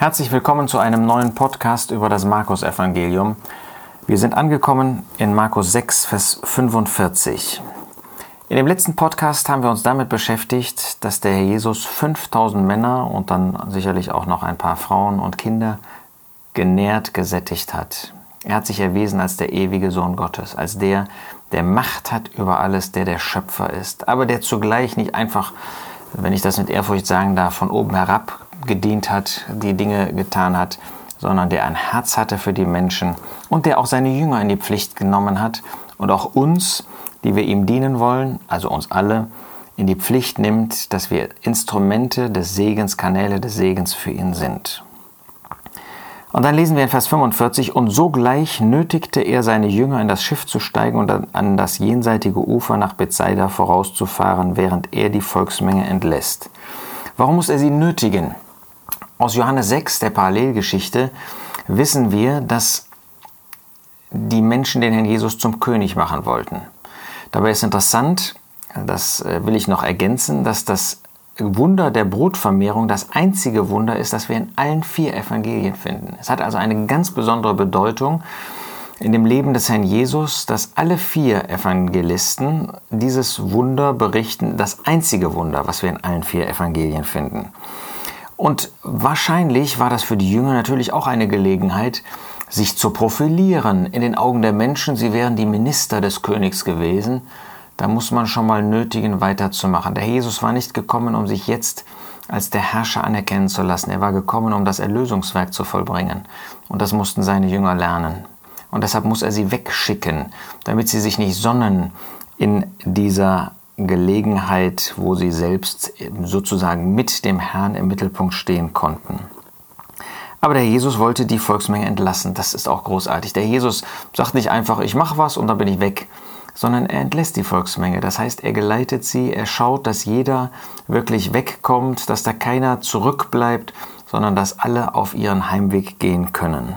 Herzlich willkommen zu einem neuen Podcast über das Markus-Evangelium. Wir sind angekommen in Markus 6, Vers 45. In dem letzten Podcast haben wir uns damit beschäftigt, dass der Herr Jesus 5000 Männer und dann sicherlich auch noch ein paar Frauen und Kinder genährt, gesättigt hat. Er hat sich erwiesen als der ewige Sohn Gottes, als der, der Macht hat über alles, der der Schöpfer ist, aber der zugleich nicht einfach, wenn ich das mit Ehrfurcht sagen darf, von oben herab gedient hat, die Dinge getan hat, sondern der ein Herz hatte für die Menschen und der auch seine Jünger in die Pflicht genommen hat und auch uns, die wir ihm dienen wollen, also uns alle, in die Pflicht nimmt, dass wir Instrumente des Segens, Kanäle des Segens für ihn sind. Und dann lesen wir in Vers 45, und sogleich nötigte er seine Jünger in das Schiff zu steigen und an das jenseitige Ufer nach Bethsaida vorauszufahren, während er die Volksmenge entlässt. Warum muss er sie nötigen? Aus Johannes 6, der Parallelgeschichte, wissen wir, dass die Menschen den Herrn Jesus zum König machen wollten. Dabei ist interessant, das äh, will ich noch ergänzen, dass das Wunder der Brotvermehrung das einzige Wunder ist, das wir in allen vier Evangelien finden. Es hat also eine ganz besondere Bedeutung in dem Leben des Herrn Jesus, dass alle vier Evangelisten dieses Wunder berichten, das einzige Wunder, was wir in allen vier Evangelien finden. Und wahrscheinlich war das für die Jünger natürlich auch eine Gelegenheit, sich zu profilieren in den Augen der Menschen. Sie wären die Minister des Königs gewesen. Da muss man schon mal nötigen, weiterzumachen. Der Jesus war nicht gekommen, um sich jetzt als der Herrscher anerkennen zu lassen. Er war gekommen, um das Erlösungswerk zu vollbringen. Und das mussten seine Jünger lernen. Und deshalb muss er sie wegschicken, damit sie sich nicht sonnen in dieser Gelegenheit, wo sie selbst sozusagen mit dem Herrn im Mittelpunkt stehen konnten. Aber der Jesus wollte die Volksmenge entlassen. Das ist auch großartig. Der Jesus sagt nicht einfach, ich mache was und dann bin ich weg, sondern er entlässt die Volksmenge. Das heißt, er geleitet sie, er schaut, dass jeder wirklich wegkommt, dass da keiner zurückbleibt, sondern dass alle auf ihren Heimweg gehen können.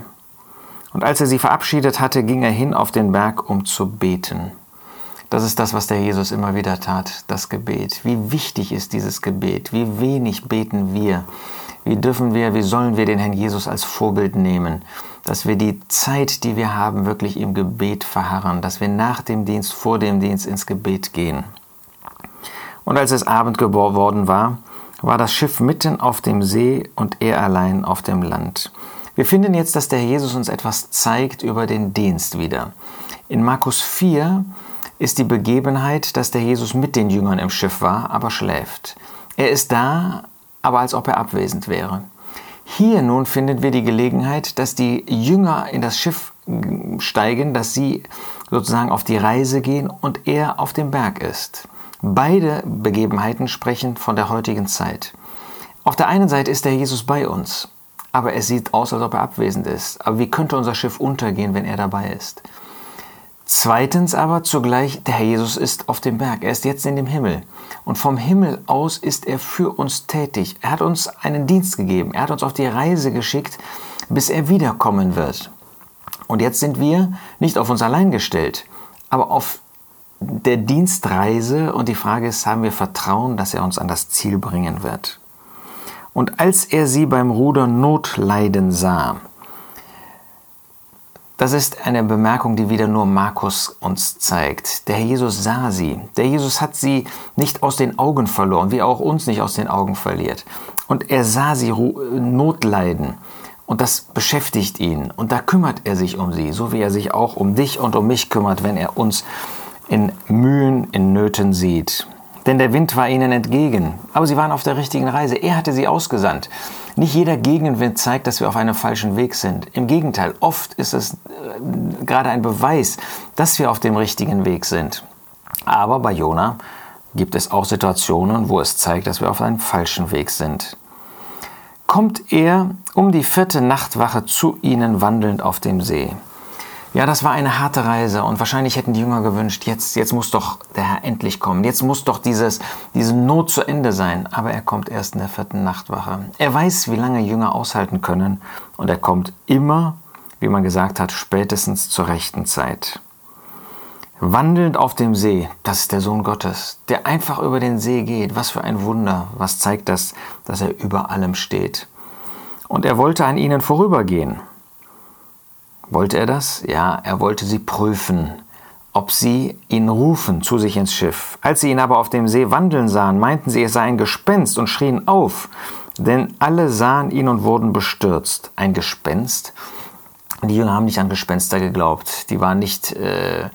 Und als er sie verabschiedet hatte, ging er hin auf den Berg, um zu beten. Das ist das, was der Jesus immer wieder tat, das Gebet. Wie wichtig ist dieses Gebet? Wie wenig beten wir? Wie dürfen wir, wie sollen wir den Herrn Jesus als Vorbild nehmen? Dass wir die Zeit, die wir haben, wirklich im Gebet verharren, dass wir nach dem Dienst, vor dem Dienst ins Gebet gehen. Und als es Abend geworden war, war das Schiff mitten auf dem See und er allein auf dem Land. Wir finden jetzt, dass der Jesus uns etwas zeigt über den Dienst wieder. In Markus 4 ist die Begebenheit, dass der Jesus mit den Jüngern im Schiff war, aber schläft. Er ist da, aber als ob er abwesend wäre. Hier nun finden wir die Gelegenheit, dass die Jünger in das Schiff steigen, dass sie sozusagen auf die Reise gehen und er auf dem Berg ist. Beide Begebenheiten sprechen von der heutigen Zeit. Auf der einen Seite ist der Jesus bei uns, aber es sieht aus, als ob er abwesend ist. Aber wie könnte unser Schiff untergehen, wenn er dabei ist? Zweitens aber zugleich, der Herr Jesus ist auf dem Berg, er ist jetzt in dem Himmel. Und vom Himmel aus ist er für uns tätig. Er hat uns einen Dienst gegeben, er hat uns auf die Reise geschickt, bis er wiederkommen wird. Und jetzt sind wir nicht auf uns allein gestellt, aber auf der Dienstreise und die Frage ist, haben wir Vertrauen, dass er uns an das Ziel bringen wird? Und als er sie beim Ruder Not leiden sah, das ist eine Bemerkung, die wieder nur Markus uns zeigt. Der Jesus sah sie. Der Jesus hat sie nicht aus den Augen verloren, wie er auch uns nicht aus den Augen verliert. Und er sah sie Notleiden. Und das beschäftigt ihn. Und da kümmert er sich um sie, so wie er sich auch um dich und um mich kümmert, wenn er uns in Mühen, in Nöten sieht. Denn der Wind war ihnen entgegen. Aber sie waren auf der richtigen Reise. Er hatte sie ausgesandt. Nicht jeder Gegenwind zeigt, dass wir auf einem falschen Weg sind. Im Gegenteil, oft ist es äh, gerade ein Beweis, dass wir auf dem richtigen Weg sind. Aber bei Jona gibt es auch Situationen, wo es zeigt, dass wir auf einem falschen Weg sind. Kommt er um die vierte Nachtwache zu ihnen wandelnd auf dem See. Ja, das war eine harte Reise und wahrscheinlich hätten die Jünger gewünscht, jetzt, jetzt muss doch der Herr endlich kommen, jetzt muss doch dieses, diese Not zu Ende sein. Aber er kommt erst in der vierten Nachtwache. Er weiß, wie lange Jünger aushalten können und er kommt immer, wie man gesagt hat, spätestens zur rechten Zeit. Wandelnd auf dem See, das ist der Sohn Gottes, der einfach über den See geht. Was für ein Wunder, was zeigt das, dass er über allem steht. und er wollte an ihnen vorübergehen. Wollte er das? Ja, er wollte sie prüfen, ob sie ihn rufen zu sich ins Schiff. Als sie ihn aber auf dem See wandeln sahen, meinten sie, es sei ein Gespenst und schrien auf, denn alle sahen ihn und wurden bestürzt. Ein Gespenst? Die Jünger haben nicht an Gespenster geglaubt. Die waren nicht äh,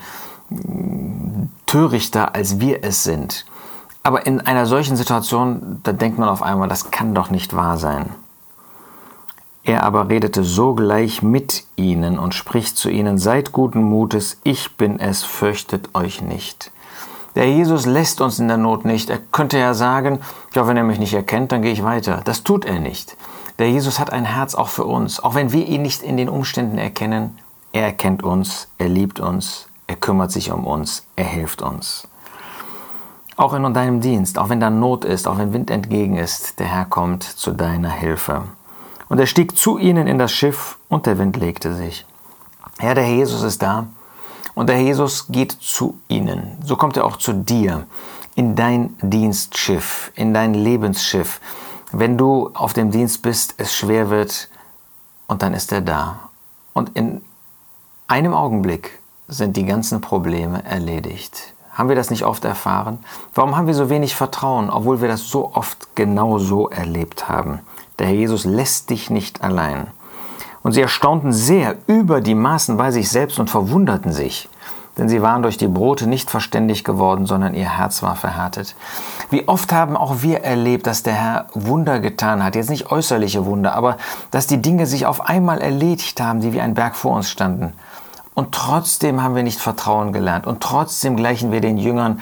törichter, als wir es sind. Aber in einer solchen Situation, da denkt man auf einmal, das kann doch nicht wahr sein. Er aber redete sogleich mit ihnen und spricht zu ihnen, seid guten Mutes, ich bin es, fürchtet euch nicht. Der Jesus lässt uns in der Not nicht. Er könnte ja sagen, ja, wenn er mich nicht erkennt, dann gehe ich weiter. Das tut er nicht. Der Jesus hat ein Herz auch für uns, auch wenn wir ihn nicht in den Umständen erkennen. Er erkennt uns, er liebt uns, er kümmert sich um uns, er hilft uns. Auch in deinem Dienst, auch wenn da Not ist, auch wenn Wind entgegen ist, der Herr kommt zu deiner Hilfe. Und er stieg zu ihnen in das Schiff und der Wind legte sich. Ja, der Herr Jesus ist da und der Herr Jesus geht zu ihnen. So kommt er auch zu dir in dein Dienstschiff, in dein Lebensschiff. Wenn du auf dem Dienst bist, es schwer wird und dann ist er da. Und in einem Augenblick sind die ganzen Probleme erledigt. Haben wir das nicht oft erfahren? Warum haben wir so wenig Vertrauen, obwohl wir das so oft genau so erlebt haben? Der Herr Jesus lässt dich nicht allein. Und sie erstaunten sehr über die Maßen bei sich selbst und verwunderten sich, denn sie waren durch die Brote nicht verständig geworden, sondern ihr Herz war verhärtet. Wie oft haben auch wir erlebt, dass der Herr Wunder getan hat, jetzt nicht äußerliche Wunder, aber dass die Dinge sich auf einmal erledigt haben, die wie ein Berg vor uns standen. Und trotzdem haben wir nicht Vertrauen gelernt und trotzdem gleichen wir den Jüngern,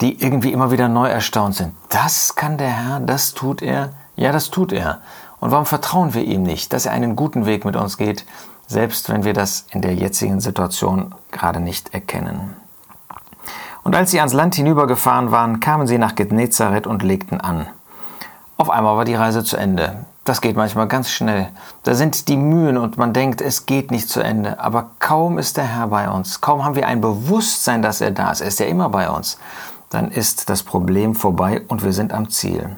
die irgendwie immer wieder neu erstaunt sind. Das kann der Herr, das tut er. Ja, das tut er. Und warum vertrauen wir ihm nicht, dass er einen guten Weg mit uns geht, selbst wenn wir das in der jetzigen Situation gerade nicht erkennen? Und als sie ans Land hinübergefahren waren, kamen sie nach Genezareth und legten an. Auf einmal war die Reise zu Ende. Das geht manchmal ganz schnell. Da sind die Mühen und man denkt, es geht nicht zu Ende. Aber kaum ist der Herr bei uns, kaum haben wir ein Bewusstsein, dass er da ist, er ist ja immer bei uns, dann ist das Problem vorbei und wir sind am Ziel.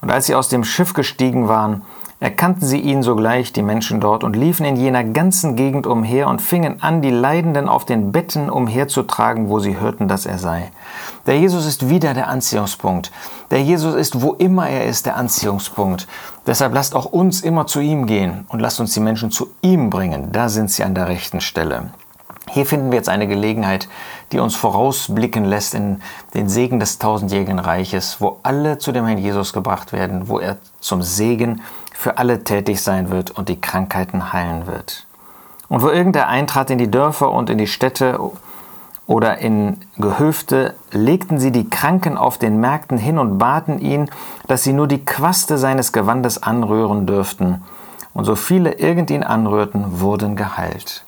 Und als sie aus dem Schiff gestiegen waren, erkannten sie ihn sogleich, die Menschen dort, und liefen in jener ganzen Gegend umher und fingen an, die Leidenden auf den Betten umherzutragen, wo sie hörten, dass er sei. Der Jesus ist wieder der Anziehungspunkt. Der Jesus ist, wo immer er ist, der Anziehungspunkt. Deshalb lasst auch uns immer zu ihm gehen und lasst uns die Menschen zu ihm bringen. Da sind sie an der rechten Stelle. Hier finden wir jetzt eine Gelegenheit, die uns vorausblicken lässt in den Segen des tausendjährigen Reiches, wo alle zu dem Herrn Jesus gebracht werden, wo er zum Segen für alle tätig sein wird und die Krankheiten heilen wird. Und wo irgendein eintrat in die Dörfer und in die Städte oder in Gehöfte, legten sie die Kranken auf den Märkten hin und baten ihn, dass sie nur die Quaste seines Gewandes anrühren dürften. Und so viele irgend ihn anrührten, wurden geheilt.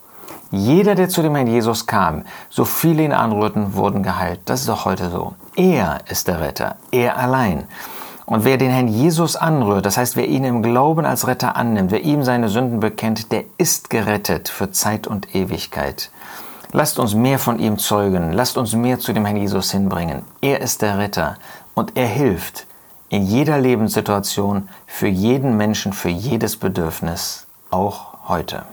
Jeder, der zu dem Herrn Jesus kam, so viele ihn anrührten, wurden geheilt. Das ist doch heute so. Er ist der Retter, er allein. Und wer den Herrn Jesus anrührt, das heißt, wer ihn im Glauben als Retter annimmt, wer ihm seine Sünden bekennt, der ist gerettet für Zeit und Ewigkeit. Lasst uns mehr von ihm zeugen, lasst uns mehr zu dem Herrn Jesus hinbringen. Er ist der Retter und er hilft in jeder Lebenssituation, für jeden Menschen, für jedes Bedürfnis, auch heute.